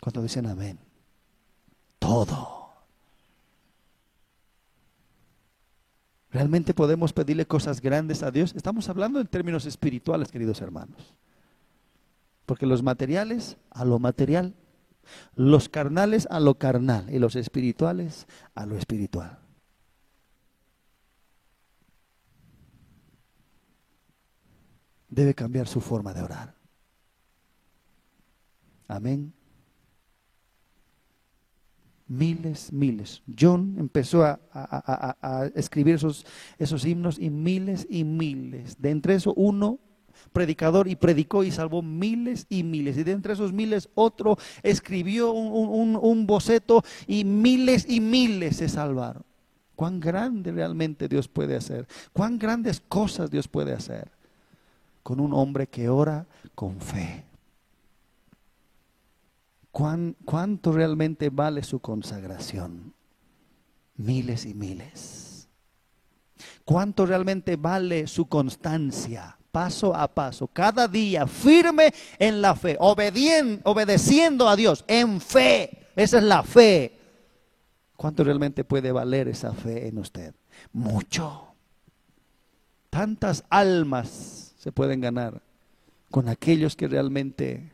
Cuando dicen amén. Todo. ¿Realmente podemos pedirle cosas grandes a Dios? Estamos hablando en términos espirituales, queridos hermanos. Porque los materiales a lo material, los carnales a lo carnal y los espirituales a lo espiritual. Debe cambiar su forma de orar. Amén miles, miles. John empezó a, escribir esos, esos himnos y miles y miles. De entre eso uno predicador y predicó y salvó miles y miles. Y de entre esos miles otro escribió un, un, boceto y miles y miles se salvaron. Cuán grande realmente Dios puede hacer. Cuán grandes cosas Dios puede hacer con un hombre que ora con fe. ¿Cuánto realmente vale su consagración? Miles y miles. ¿Cuánto realmente vale su constancia? Paso a paso, cada día, firme en la fe, obedeciendo a Dios, en fe. Esa es la fe. ¿Cuánto realmente puede valer esa fe en usted? Mucho. Tantas almas se pueden ganar con aquellos que realmente